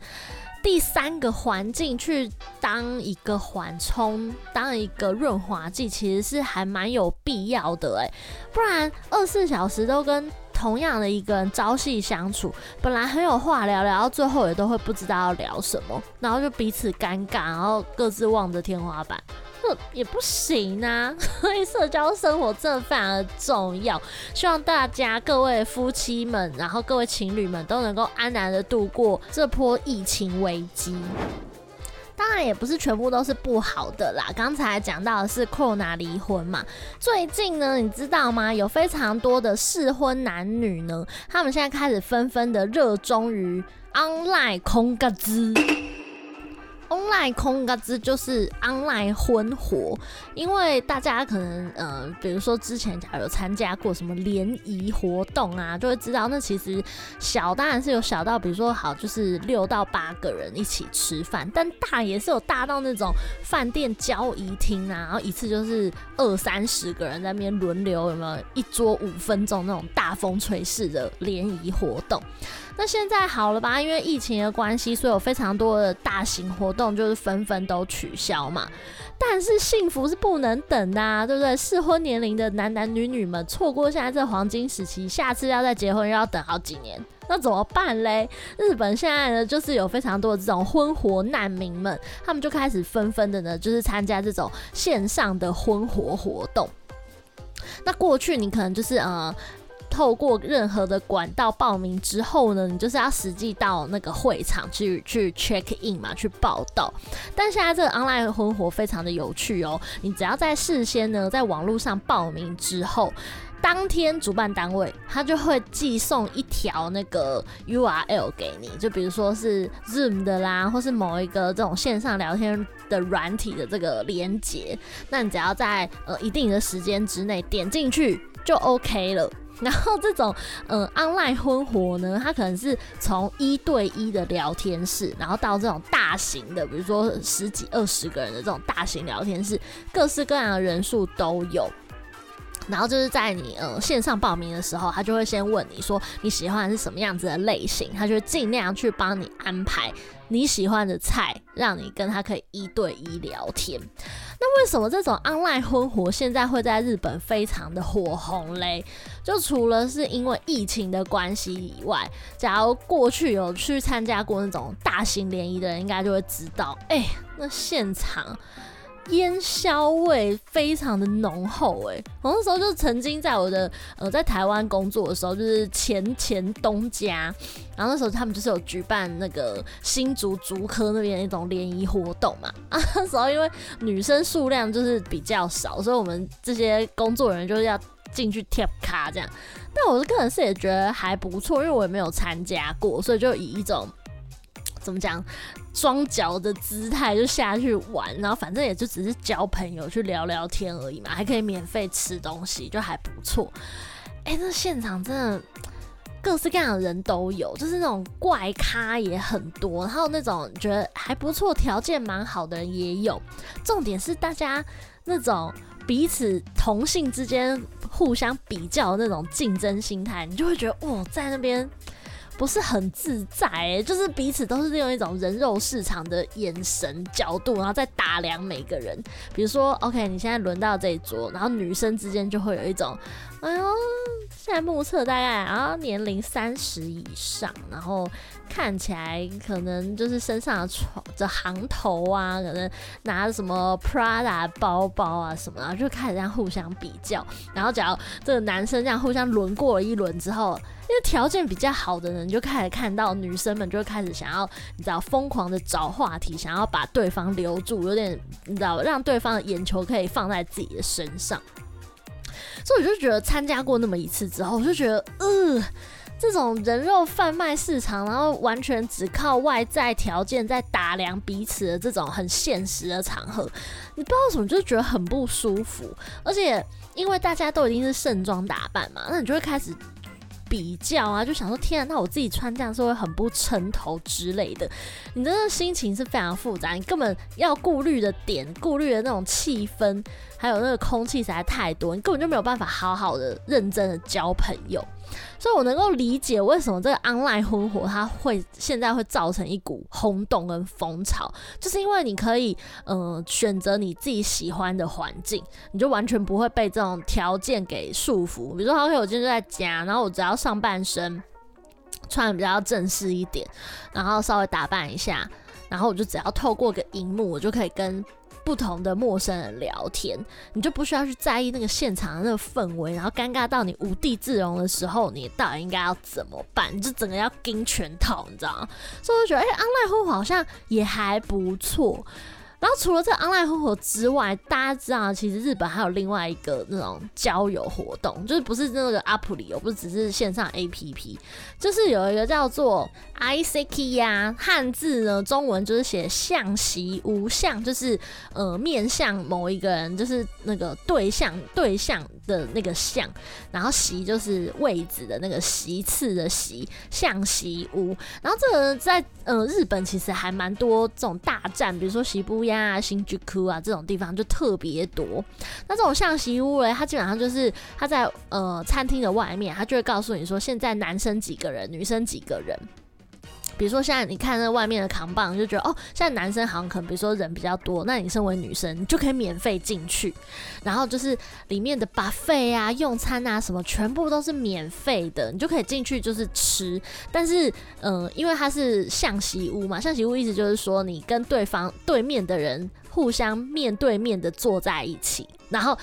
第三个环境去当一个缓冲，当一个润滑剂，其实是还蛮有必要的哎，不然二十四小时都跟同样的一个人朝夕相处，本来很有话聊，聊到最后也都会不知道要聊什么，然后就彼此尴尬，然后各自望着天花板。也不行啊，[laughs] 所以社交生活真的非常重要。希望大家各位夫妻们，然后各位情侣们都能够安然的度过这波疫情危机。当然也不是全部都是不好的啦。刚才讲到的是 Corona 离婚嘛，最近呢，你知道吗？有非常多的适婚男女呢，他们现在开始纷纷的热衷于 online 空格子。Online 空格子就是 online 婚活，因为大家可能呃，比如说之前假如有参加过什么联谊活动啊，就会知道那其实小当然是有小到比如说好就是六到八个人一起吃饭，但大也是有大到那种饭店交谊厅啊，然后一次就是二三十个人在那边轮流，有没有一桌五分钟那种大风吹式的联谊活动。那现在好了吧？因为疫情的关系，所以有非常多的大型活动就是纷纷都取消嘛。但是幸福是不能等的啊，对不对？适婚年龄的男男女女们错过现在这黄金时期，下次要再结婚又要等好几年，那怎么办嘞？日本现在呢，就是有非常多的这种婚活难民们，他们就开始纷纷的呢，就是参加这种线上的婚活活动。那过去你可能就是呃。透过任何的管道报名之后呢，你就是要实际到那个会场去去 check in 嘛，去报道。但现在这个 online 婚活非常的有趣哦，你只要在事先呢，在网络上报名之后，当天主办单位他就会寄送一条那个 URL 给你，就比如说是 Zoom 的啦，或是某一个这种线上聊天的软体的这个连接，那你只要在呃一定的时间之内点进去就 OK 了。然后这种嗯 online 婚活呢，它可能是从一对一的聊天室，然后到这种大型的，比如说十几二十个人的这种大型聊天室，各式各样的人数都有。然后就是在你呃线上报名的时候，他就会先问你说你喜欢是什么样子的类型，他就尽量去帮你安排你喜欢的菜，让你跟他可以一对一聊天。那为什么这种 online 婚活现在会在日本非常的火红嘞？就除了是因为疫情的关系以外，假如过去有去参加过那种大型联谊的人，应该就会知道，哎、那现场。烟硝味非常的浓厚哎，我那时候就曾经在我的呃在台湾工作的时候，就是前前东家，然后那时候他们就是有举办那个新竹竹科那边一种联谊活动嘛，[laughs] 啊那时候因为女生数量就是比较少，所以我们这些工作人员就是要进去贴卡这样，但我个人是也觉得还不错，因为我也没有参加过，所以就以一种。怎么讲？装脚的姿态就下去玩，然后反正也就只是交朋友去聊聊天而已嘛，还可以免费吃东西，就还不错。哎、那现场真的各式各样的人都有，就是那种怪咖也很多，然后那种觉得还不错、条件蛮好的人也有。重点是大家那种彼此同性之间互相比较的那种竞争心态，你就会觉得哇，在那边。不是很自在、欸，就是彼此都是用一种人肉市场的眼神角度，然后再打量每个人。比如说，OK，你现在轮到这一桌，然后女生之间就会有一种，哎呦，现在目测大概啊年龄三十以上，然后看起来可能就是身上的行头啊，可能拿着什么 Prada 包包啊什么，然后就开始这样互相比较。然后，只要这个男生这样互相轮过了一轮之后。因为条件比较好的人，就开始看到女生们就开始想要，你知道，疯狂的找话题，想要把对方留住，有点，你知道，让对方的眼球可以放在自己的身上。所以我就觉得参加过那么一次之后，我就觉得，呃，这种人肉贩卖市场，然后完全只靠外在条件在打量彼此的这种很现实的场合，你不知道为什么就觉得很不舒服。而且因为大家都已经是盛装打扮嘛，那你就会开始。比较啊，就想说天啊，那我自己穿这样是会很不撑头之类的。你真的心情是非常复杂，你根本要顾虑的点、顾虑的那种气氛，还有那个空气实在太多，你根本就没有办法好好的、认真的交朋友。所以我能够理解为什么这个 online 婚活它会现在会造成一股轰动跟风潮，就是因为你可以嗯选择你自己喜欢的环境，你就完全不会被这种条件给束缚。比如说，OK，我今天就在家，然后我只要上半身穿的比较正式一点，然后稍微打扮一下，然后我就只要透过个荧幕，我就可以跟。不同的陌生人聊天，你就不需要去在意那个现场的那个氛围，然后尴尬到你无地自容的时候，你到底应该要怎么办？你就整个要盯全套，你知道吗？所以我觉得，哎、欸，online 好像也还不错。然后除了这 online 婚活之外，大家知道，其实日本还有另外一个那种交友活动，就是不是那个 app 里，不是只是线上 app，就是有一个叫做 ICKY 呀，汉字呢，中文就是写相席屋，相就是呃面向某一个人，就是那个对象对象的那个相，然后席就是位置的那个席次的席，相席屋。然后这个在嗯日本其实还蛮多这种大战，比如说涩谷呀、新居库啊这种地方就特别多。那这种相席屋嘞，它基本上就是它在呃餐厅的外面，它就会告诉你说现在男生几个人，女生几个人。比如说现在你看那外面的扛棒，就觉得哦，现在男生好像可能比如说人比较多，那你身为女生，你就可以免费进去，然后就是里面的 buffet 啊、用餐啊什么，全部都是免费的，你就可以进去就是吃。但是，嗯、因为它是象席屋嘛，象席屋意思就是说你跟对方对面的人互相面对面的坐在一起，然后。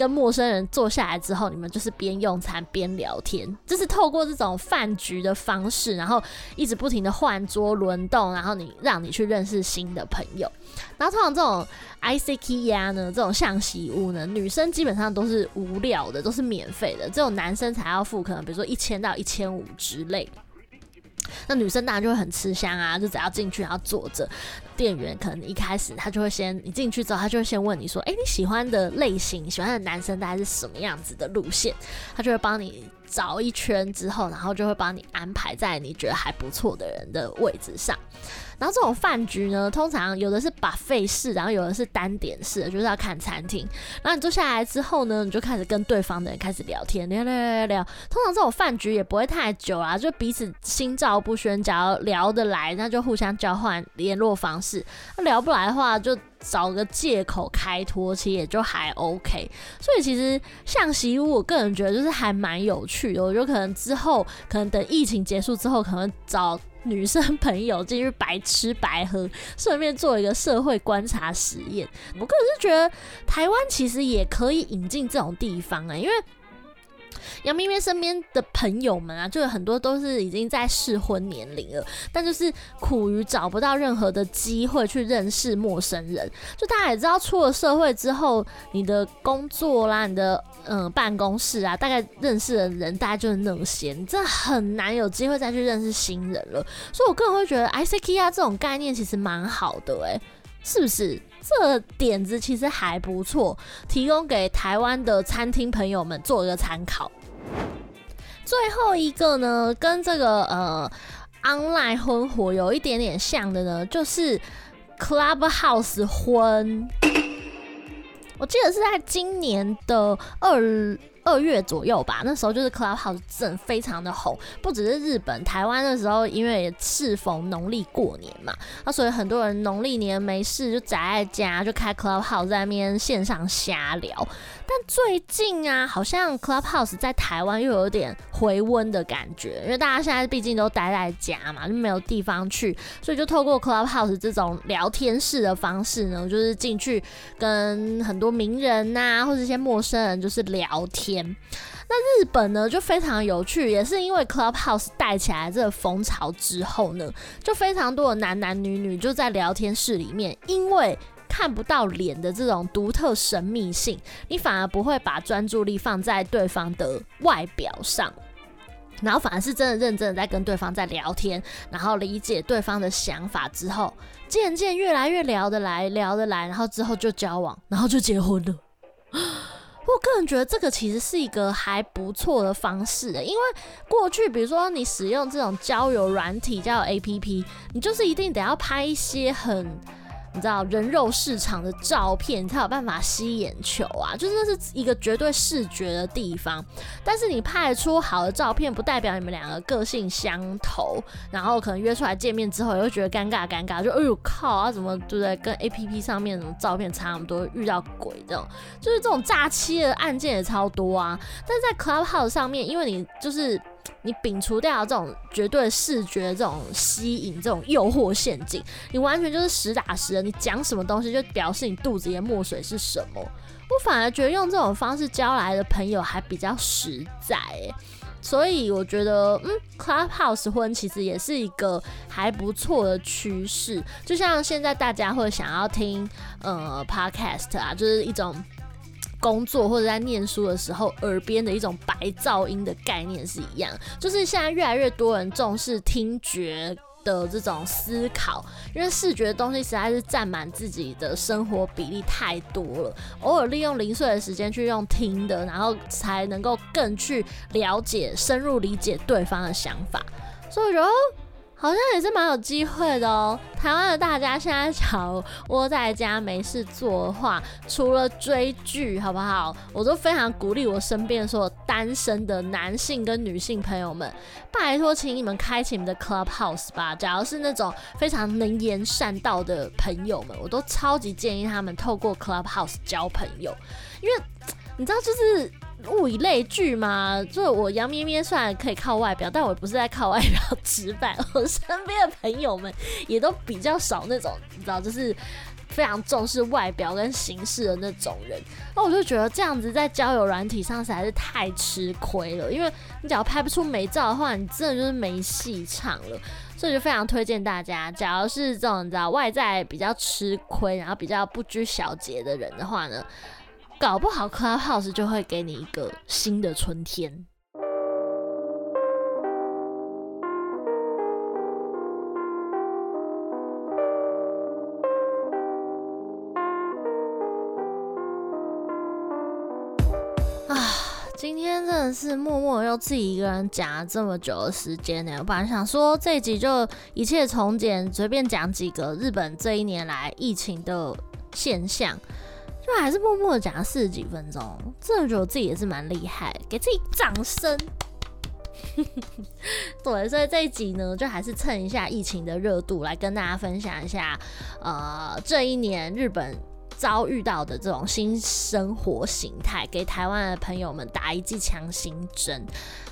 跟陌生人坐下来之后，你们就是边用餐边聊天，就是透过这种饭局的方式，然后一直不停的换桌轮动，然后你让你去认识新的朋友。然后通常这种 I C K 呀呢，这种象棋屋呢，女生基本上都是无聊的，都是免费的，只有男生才要付，可能比如说一千到一千五之类。那女生当然就会很吃香啊，就只要进去然后坐着，店员可能一开始他就会先，你进去之后他就会先问你说，哎、你喜欢的类型，喜欢的男生大概是什么样子的路线，他就会帮你找一圈之后，然后就会帮你安排在你觉得还不错的人的位置上。然后这种饭局呢，通常有的是 buffet 式，然后有的是单点式，就是要看餐厅。然后你坐下来之后呢，你就开始跟对方的人开始聊天，聊聊聊聊。通常这种饭局也不会太久啊，就彼此心照不宣，只要聊得来，那就互相交换联络方式。那聊不来的话，就找个借口开脱，其实也就还 OK。所以其实相席屋，我个人觉得就是还蛮有趣的。我觉得可能之后，可能等疫情结束之后，可能找。女生朋友进去白吃白喝，[laughs] 顺便做一个社会观察实验。我个人是觉得台湾其实也可以引进这种地方啊，因为。杨咩咩身边的朋友们啊，就有很多都是已经在适婚年龄了，但就是苦于找不到任何的机会去认识陌生人。就大家也知道，出了社会之后，你的工作啦，你的嗯、办公室啊，大概认识的人大概就是那些，你真的很难有机会再去认识新人了。所以我个人会觉得 ICKEA 这种概念其实蛮好的、欸，诶，是不是？这点子其实还不错，提供给台湾的餐厅朋友们做一个参考。最后一个呢，跟这个呃 online 婚活有一点点像的呢，就是 Clubhouse 婚。[coughs] 我记得是在今年的二。二月左右吧，那时候就是 Clubhouse 真非常的红，不只是日本，台湾的时候因为适逢农历过年嘛，那所以很多人农历年没事就宅在家，就开 Clubhouse 在那边线上瞎聊。但最近啊，好像 Clubhouse 在台湾又有点回温的感觉，因为大家现在毕竟都待在家嘛，就没有地方去，所以就透过 Clubhouse 这种聊天室的方式呢，就是进去跟很多名人呐、或者一些陌生人就是聊天。那日本呢，就非常有趣，也是因为 Clubhouse 带起来这个风潮之后呢，就非常多的男男女女就在聊天室里面，因为看不到脸的这种独特神秘性，你反而不会把专注力放在对方的外表上，然后反而是真的认真的在跟对方在聊天，然后理解对方的想法之后，渐渐越来越聊得来，聊得来，然后之后就交往，然后就结婚了。我个人觉得这个其实是一个还不错的方式，因为过去比如说你使用这种交友软体、交友 APP，你就是一定得要拍一些很。你知道人肉市场的照片，才有办法吸眼球啊！就是那是一个绝对视觉的地方。但是你拍出好的照片，不代表你们两个个性相投，然后可能约出来见面之后，也会觉得尴尬尴尬，就哎呦靠啊，怎么对不对？跟 APP 上面什么照片差那么多，遇到鬼这种，就是这种诈欺的案件也超多啊。但是在 Clubhouse 上面，因为你就是。你摒除掉这种绝对视觉这种吸引、这种诱惑陷阱，你完全就是实打实的。你讲什么东西，就表示你肚子里的墨水是什么。我反而觉得用这种方式交来的朋友还比较实在，所以我觉得，嗯，Clubhouse 婚其实也是一个还不错的趋势。就像现在大家会想要听呃 Podcast 啊，就是一种。工作或者在念书的时候，耳边的一种白噪音的概念是一样，就是现在越来越多人重视听觉的这种思考，因为视觉的东西实在是占满自己的生活比例太多了，偶尔利用零碎的时间去用听的，然后才能够更去了解、深入理解对方的想法，所以我觉得。好像也是蛮有机会的哦。台湾的大家现在想窝在家没事做的话，除了追剧，好不好？我都非常鼓励我身边所有单身的男性跟女性朋友们，拜托，请你们开启你们的 Clubhouse 吧。假如是那种非常能言善道的朋友们，我都超级建议他们透过 Clubhouse 交朋友，因为你知道，就是。物以类聚嘛，就是我杨咩咩虽然可以靠外表，但我不是在靠外表吃饭。我身边的朋友们也都比较少那种，你知道，就是非常重视外表跟形式的那种人。那我就觉得这样子在交友软体上实在是太吃亏了，因为你只要拍不出美照的话，你真的就是没戏唱了。所以就非常推荐大家，假如是这种你知道外在比较吃亏，然后比较不拘小节的人的话呢，搞不好 Clubhouse 就会给你一个新的春天。啊，今天真的是默默又自己一个人讲了这么久的时间呢。我本来想说这一集就一切从简，随便讲几个日本这一年来疫情的现象。就还是默默的讲了四十几分钟，真的觉得自己也是蛮厉害，给自己掌声。[laughs] 对，所以这一集呢，就还是蹭一下疫情的热度，来跟大家分享一下，呃，这一年日本遭遇到的这种新生活形态，给台湾的朋友们打一剂强心针。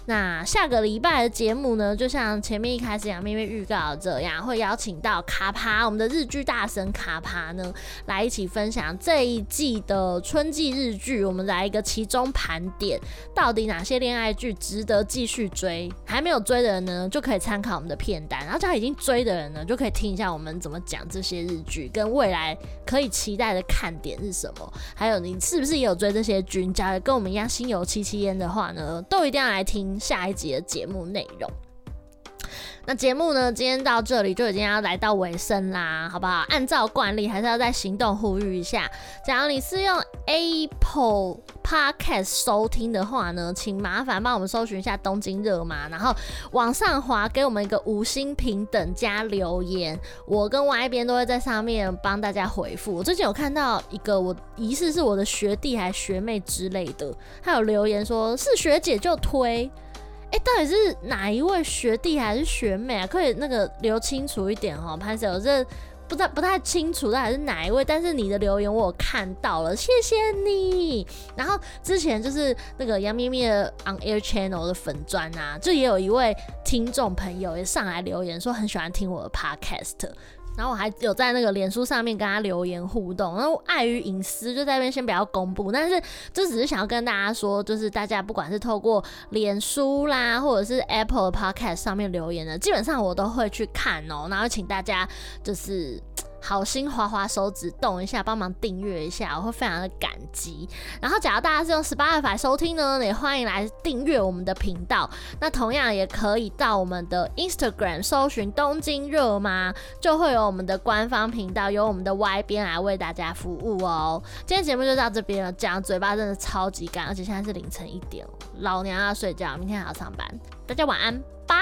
那下个礼拜的节目呢，就像前面一开始杨咩咩预告这样，会邀请到卡帕，我们的日剧大神卡帕呢，来一起分享这一季的春季日剧。我们来一个其中盘点，到底哪些恋爱剧值得继续追？还没有追的人呢，就可以参考我们的片单；然后他已经追的人呢，就可以听一下我们怎么讲这些日剧，跟未来可以期待的看点是什么。还有你是不是也有追这些剧？假如跟我们一样心有戚戚焉的话呢，都一定要来听。下一集的节目内容。那节目呢，今天到这里就已经要来到尾声啦，好不好？按照惯例，还是要再行动呼吁一下。假如你是用 Apple Podcast 收听的话呢，请麻烦帮我们搜寻一下东京热嘛，然后往上滑，给我们一个五星评等加留言，我跟 Y 边都会在上面帮大家回复。我最近有看到一个，我疑似是我的学弟还学妹之类的，他有留言说是学姐就推。哎、到底是哪一位学弟还是学妹啊？可以那个留清楚一点哦。潘 Sir，我这不太不太清楚到底是哪一位，但是你的留言我看到了，谢谢你。然后之前就是那个杨咩咩的 On Air Channel 的粉专啊，就也有一位听众朋友也上来留言说很喜欢听我的 Podcast。然后我还有在那个脸书上面跟他留言互动，然后碍于隐私就在那边先不要公布，但是就只是想要跟大家说，就是大家不管是透过脸书啦，或者是 Apple Podcast 上面留言的，基本上我都会去看哦，然后请大家就是。好心滑滑手指动一下，帮忙订阅一下，我会非常的感激。然后，假如大家是用 Spotify 收听呢，也欢迎来订阅我们的频道。那同样也可以到我们的 Instagram 搜寻东京热吗，就会有我们的官方频道，由我们的 Y 边来为大家服务哦。今天节目就到这边了，讲嘴巴真的超级干，而且现在是凌晨一点，老娘要睡觉，明天还要上班。大家晚安，拜。